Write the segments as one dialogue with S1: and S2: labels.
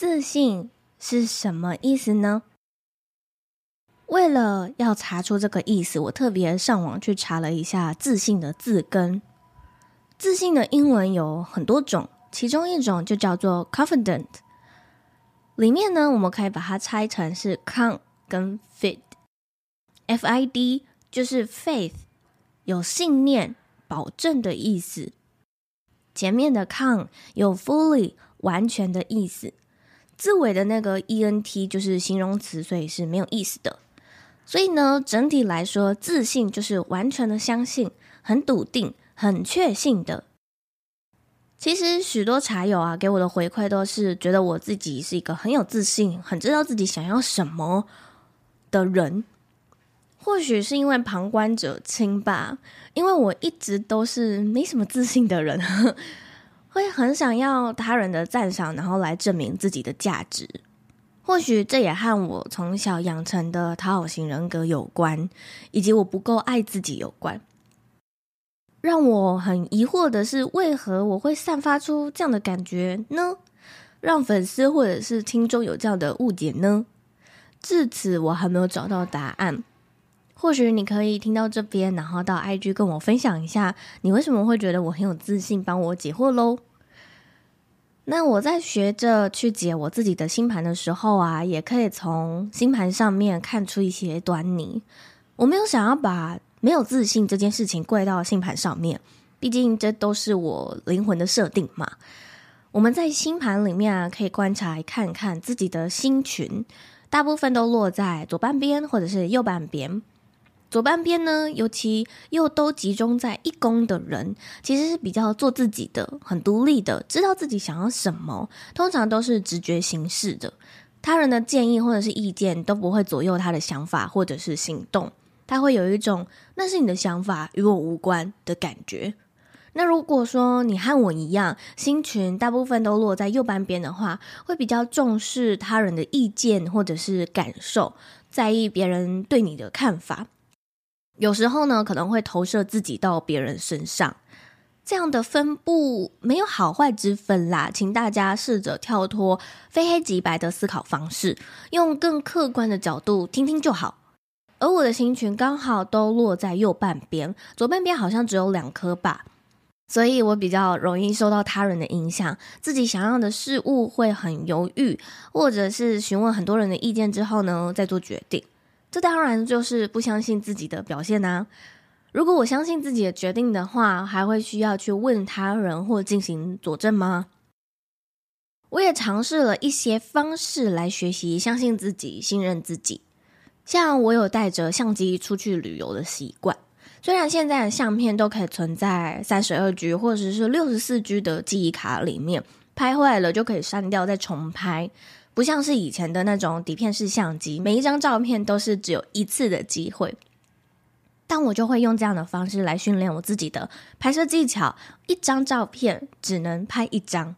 S1: 自信是什么意思呢？为了要查出这个意思，我特别上网去查了一下自信的字根。自信的英文有很多种，其中一种就叫做 confident。里面呢，我们可以把它拆成是 con 跟 fid。F-I-D 就是 faith，有信念、保证的意思。前面的 con 有 fully 完全的意思。字尾的那个 ent 就是形容词，所以是没有意思的。所以呢，整体来说，自信就是完全的相信，很笃定，很确信的。其实许多茶友啊，给我的回馈都是觉得我自己是一个很有自信、很知道自己想要什么的人。或许是因为旁观者清吧，因为我一直都是没什么自信的人。会很想要他人的赞赏，然后来证明自己的价值。或许这也和我从小养成的讨好型人格有关，以及我不够爱自己有关。让我很疑惑的是，为何我会散发出这样的感觉呢？让粉丝或者是听众有这样的误解呢？至此，我还没有找到答案。或许你可以听到这边，然后到 IG 跟我分享一下，你为什么会觉得我很有自信，帮我解惑喽。那我在学着去解我自己的星盘的时候啊，也可以从星盘上面看出一些端倪。我没有想要把没有自信这件事情归到星盘上面，毕竟这都是我灵魂的设定嘛。我们在星盘里面啊，可以观察看看自己的星群，大部分都落在左半边或者是右半边。左半边呢，尤其又都集中在一宫的人，其实是比较做自己的，很独立的，知道自己想要什么，通常都是直觉行事的，他人的建议或者是意见都不会左右他的想法或者是行动，他会有一种那是你的想法，与我无关的感觉。那如果说你和我一样，星群大部分都落在右半边的话，会比较重视他人的意见或者是感受，在意别人对你的看法。有时候呢，可能会投射自己到别人身上，这样的分布没有好坏之分啦。请大家试着跳脱非黑即白的思考方式，用更客观的角度听听就好。而我的星群刚好都落在右半边，左半边好像只有两颗吧，所以我比较容易受到他人的影响，自己想要的事物会很犹豫，或者是询问很多人的意见之后呢，再做决定。这当然就是不相信自己的表现呐。如果我相信自己的决定的话，还会需要去问他人或进行佐证吗？我也尝试了一些方式来学习相信自己、信任自己。像我有带着相机出去旅游的习惯，虽然现在的相片都可以存在三十二 G 或者是六十四 G 的记忆卡里面，拍坏了就可以删掉再重拍。不像是以前的那种底片式相机，每一张照片都是只有一次的机会。但我就会用这样的方式来训练我自己的拍摄技巧，一张照片只能拍一张。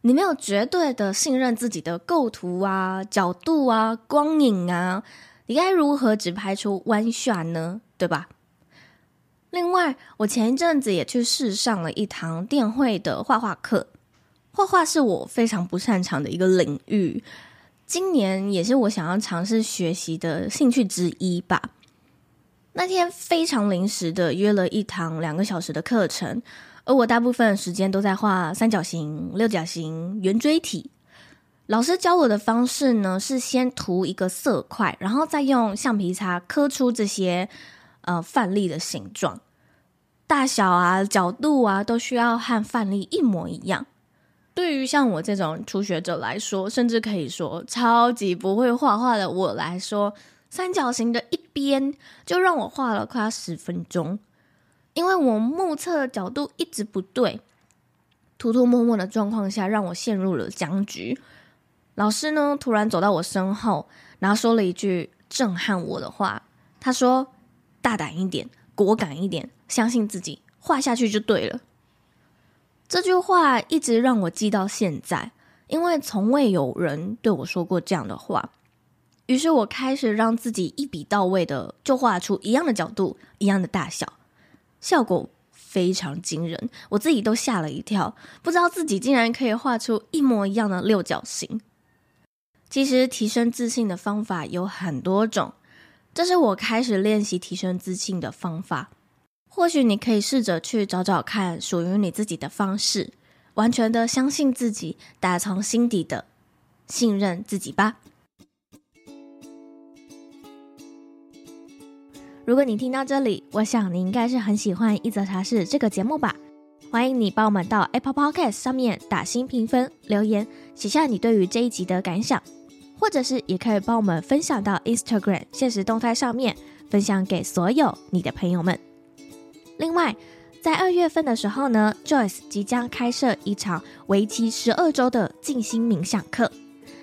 S1: 你没有绝对的信任自己的构图啊、角度啊、光影啊，你该如何只拍出 one shot 呢？对吧？另外，我前一阵子也去试上了一堂电绘的画画课。画画是我非常不擅长的一个领域，今年也是我想要尝试学习的兴趣之一吧。那天非常临时的约了一堂两个小时的课程，而我大部分时间都在画三角形、六角形、圆锥体。老师教我的方式呢，是先涂一个色块，然后再用橡皮擦刻出这些呃范例的形状，大小啊、角度啊，都需要和范例一模一样。对于像我这种初学者来说，甚至可以说超级不会画画的我来说，三角形的一边就让我画了快十分钟，因为我目测的角度一直不对，涂涂抹抹的状况下，让我陷入了僵局。老师呢，突然走到我身后，然后说了一句震撼我的话。他说：“大胆一点，果敢一点，相信自己，画下去就对了。”这句话一直让我记到现在，因为从未有人对我说过这样的话。于是我开始让自己一笔到位的就画出一样的角度、一样的大小，效果非常惊人，我自己都吓了一跳，不知道自己竟然可以画出一模一样的六角形。其实提升自信的方法有很多种，这是我开始练习提升自信的方法。或许你可以试着去找找看属于你自己的方式，完全的相信自己，打从心底的信任自己吧。如果你听到这里，我想你应该是很喜欢一则茶室这个节目吧。欢迎你帮我们到 Apple Podcast 上面打新评分、留言，写下你对于这一集的感想。或者是也可以帮我们分享到 Instagram 现实动态上面，分享给所有你的朋友们。另外，在二月份的时候呢，Joyce 即将开设一场为期十二周的静心冥想课。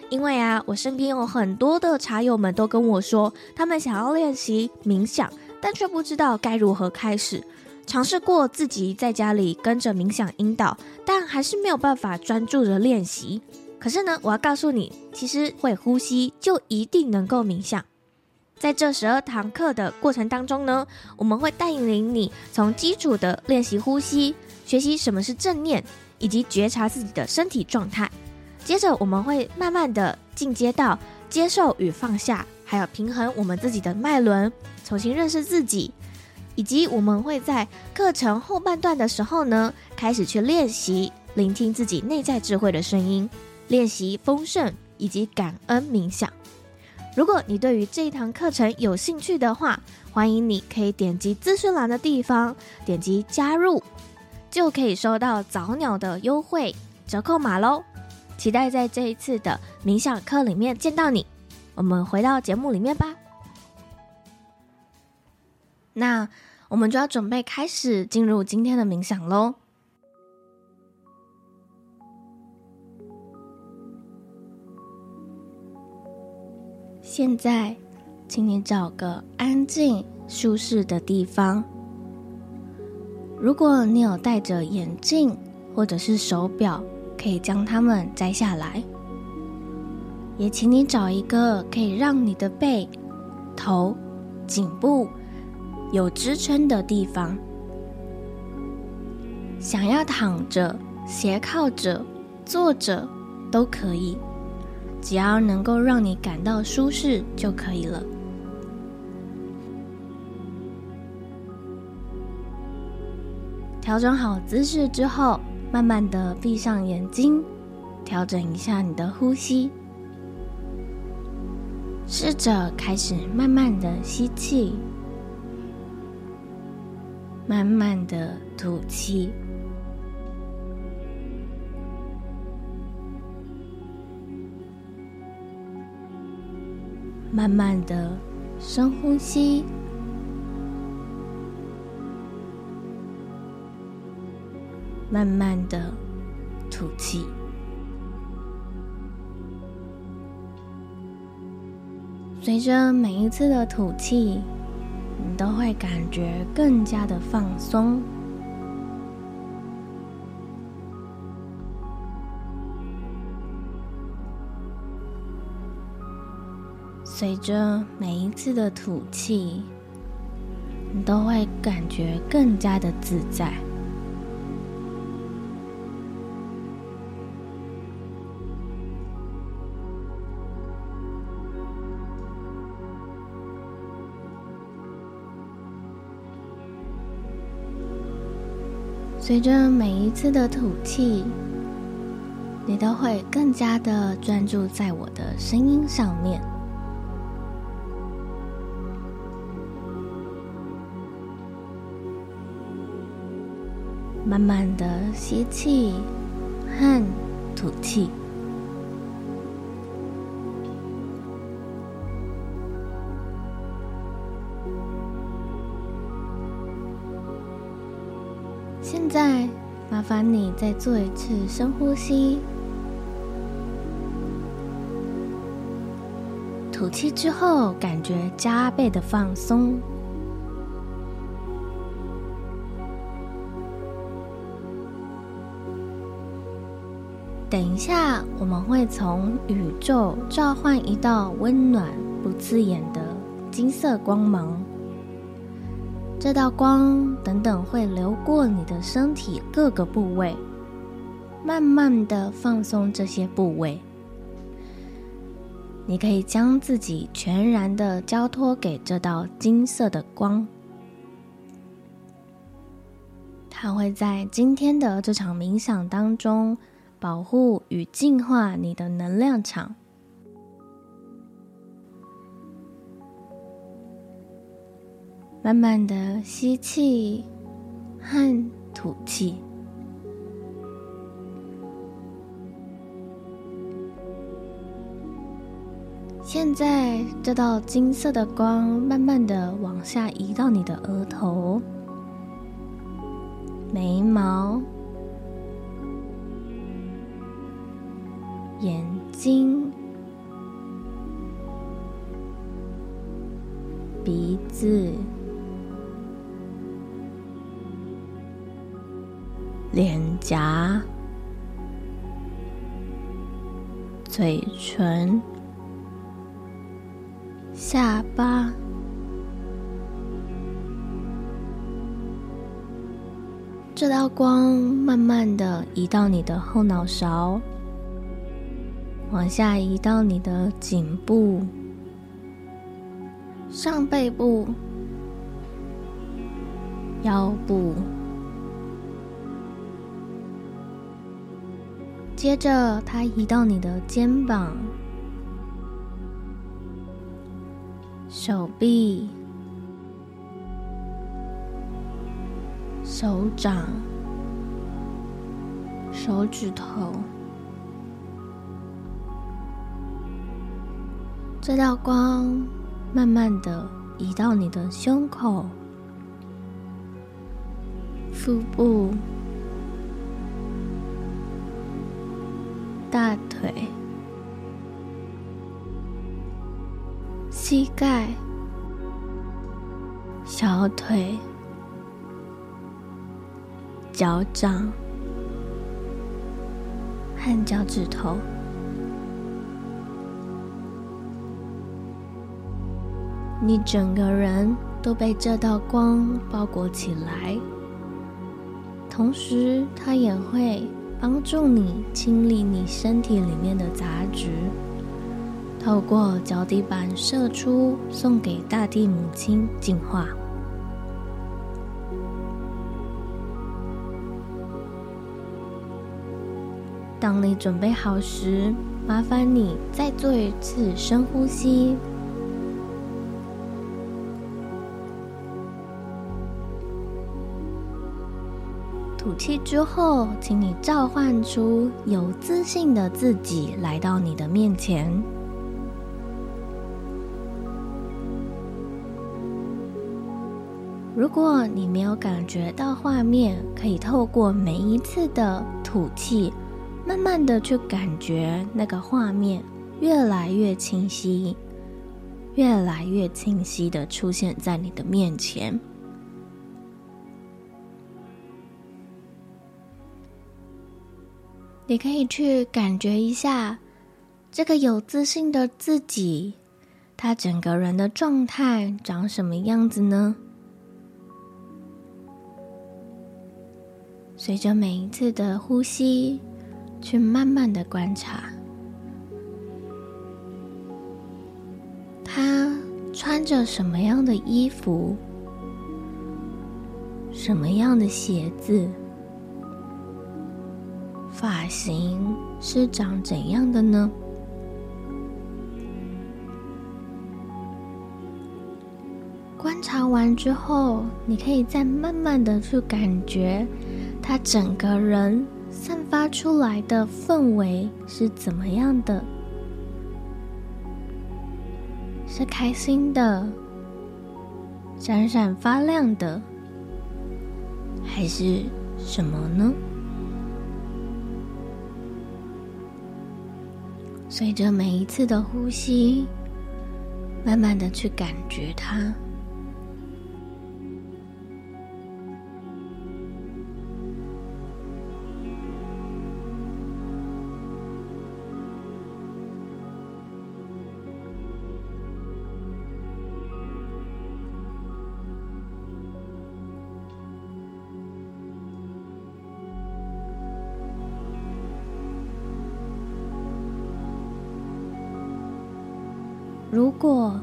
S1: 因为啊，我身边有很多的茶友们都跟我说，他们想要练习冥想，但却不知道该如何开始。尝试过自己在家里跟着冥想引导，但还是没有办法专注的练习。可是呢，我要告诉你，其实会呼吸就一定能够冥想。在这十二堂课的过程当中呢，我们会带领你从基础的练习呼吸，学习什么是正念，以及觉察自己的身体状态。接着，我们会慢慢的进阶到接受与放下，还有平衡我们自己的脉轮，重新认识自己，以及我们会在课程后半段的时候呢，开始去练习聆听自己内在智慧的声音。练习丰盛以及感恩冥想。如果你对于这一堂课程有兴趣的话，欢迎你可以点击资讯栏的地方，点击加入，就可以收到早鸟的优惠折扣码喽。期待在这一次的冥想课里面见到你。我们回到节目里面吧。那我们就要准备开始进入今天的冥想喽。现在，请你找个安静、舒适的地方。如果你有戴着眼镜或者是手表，可以将它们摘下来。也请你找一个可以让你的背、头、颈部有支撑的地方。想要躺着、斜靠着、坐着都可以。只要能够让你感到舒适就可以了。调整好姿势之后，慢慢的闭上眼睛，调整一下你的呼吸，试着开始慢慢的吸气，慢慢的吐气。慢慢的深呼吸，慢慢的吐气。随着每一次的吐气，你都会感觉更加的放松。随着每一次的吐气，你都会感觉更加的自在。随着每一次的吐气，你都会更加的专注在我的声音上面。慢慢的吸气和吐气。现在，麻烦你再做一次深呼吸，吐气之后，感觉加倍的放松。等一下，我们会从宇宙召唤一道温暖不刺眼的金色光芒。这道光等等会流过你的身体各个部位，慢慢的放松这些部位。你可以将自己全然的交托给这道金色的光，它会在今天的这场冥想当中。保护与净化你的能量场。慢慢的吸气和吐气。现在，这道金色的光慢慢的往下移到你的额头、眉毛。眼睛、鼻子、脸颊、嘴唇、下巴，这道光慢慢的移到你的后脑勺。往下移到你的颈部、上背部、腰部，接着它移到你的肩膀、手臂、手掌、手指头。这道光慢慢的移到你的胸口、腹部、大腿、膝盖、小腿、脚掌和脚趾头。你整个人都被这道光包裹起来，同时它也会帮助你清理你身体里面的杂质，透过脚底板射出，送给大地母亲净化。当你准备好时，麻烦你再做一次深呼吸。气之后，请你召唤出有自信的自己来到你的面前。如果你没有感觉到画面，可以透过每一次的吐气，慢慢的去感觉那个画面越来越清晰，越来越清晰的出现在你的面前。你可以去感觉一下这个有自信的自己，他整个人的状态长什么样子呢？随着每一次的呼吸，去慢慢的观察，他穿着什么样的衣服，什么样的鞋子。发型是长怎样的呢？观察完之后，你可以再慢慢的去感觉他整个人散发出来的氛围是怎么样的？是开心的、闪闪发亮的，还是什么呢？随着每一次的呼吸，慢慢的去感觉它。如果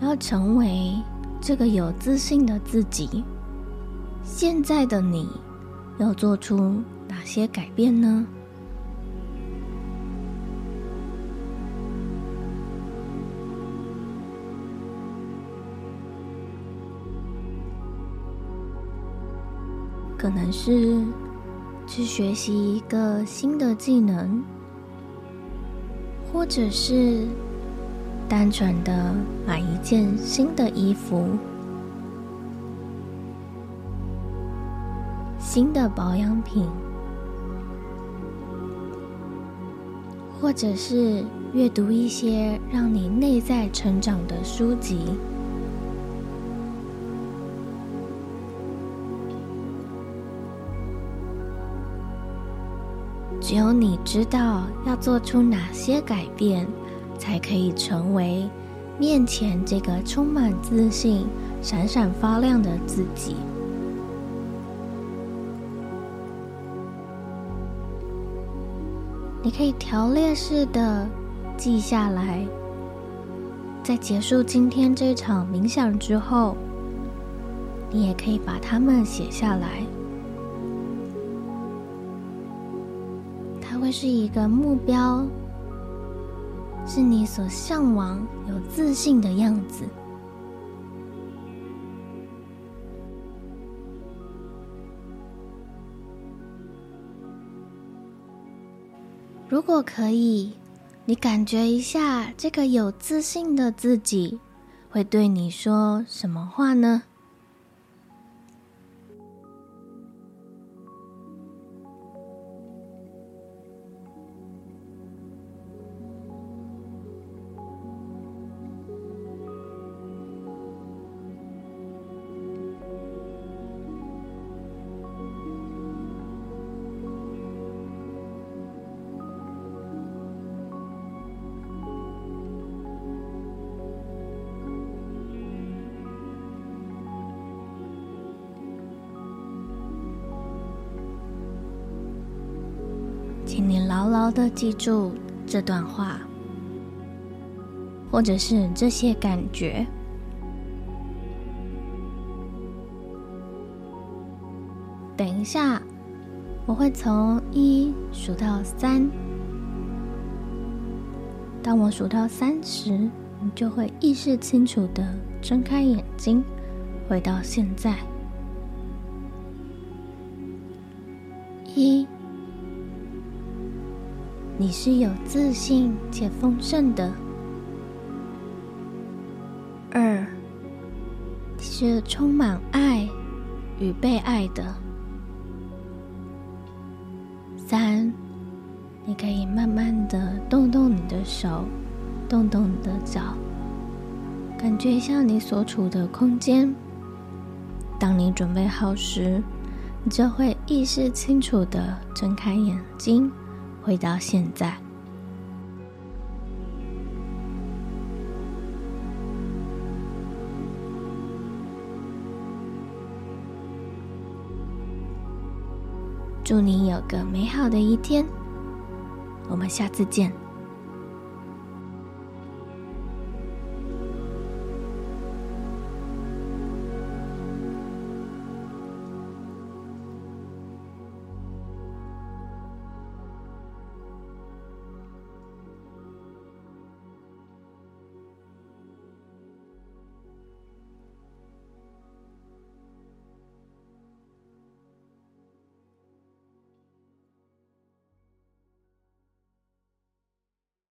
S1: 要成为这个有自信的自己，现在的你要做出哪些改变呢？可能是去学习一个新的技能，或者是。单纯的买一件新的衣服，新的保养品，或者是阅读一些让你内在成长的书籍。只有你知道要做出哪些改变。才可以成为面前这个充满自信、闪闪发亮的自己。你可以条列式的记下来，在结束今天这场冥想之后，你也可以把它们写下来。它会是一个目标。是你所向往、有自信的样子。如果可以，你感觉一下，这个有自信的自己会对你说什么话呢？请你牢牢的记住这段话，或者是这些感觉。等一下，我会从一数到三。当我数到三时，你就会意识清楚的睁开眼睛，回到现在。一。你是有自信且丰盛的。二，是充满爱与被爱的。三，你可以慢慢的动动你的手，动动你的脚，感觉一下你所处的空间。当你准备好时，你就会意识清楚的睁开眼睛。回到现在，祝你有个美好的一天。我们下次见。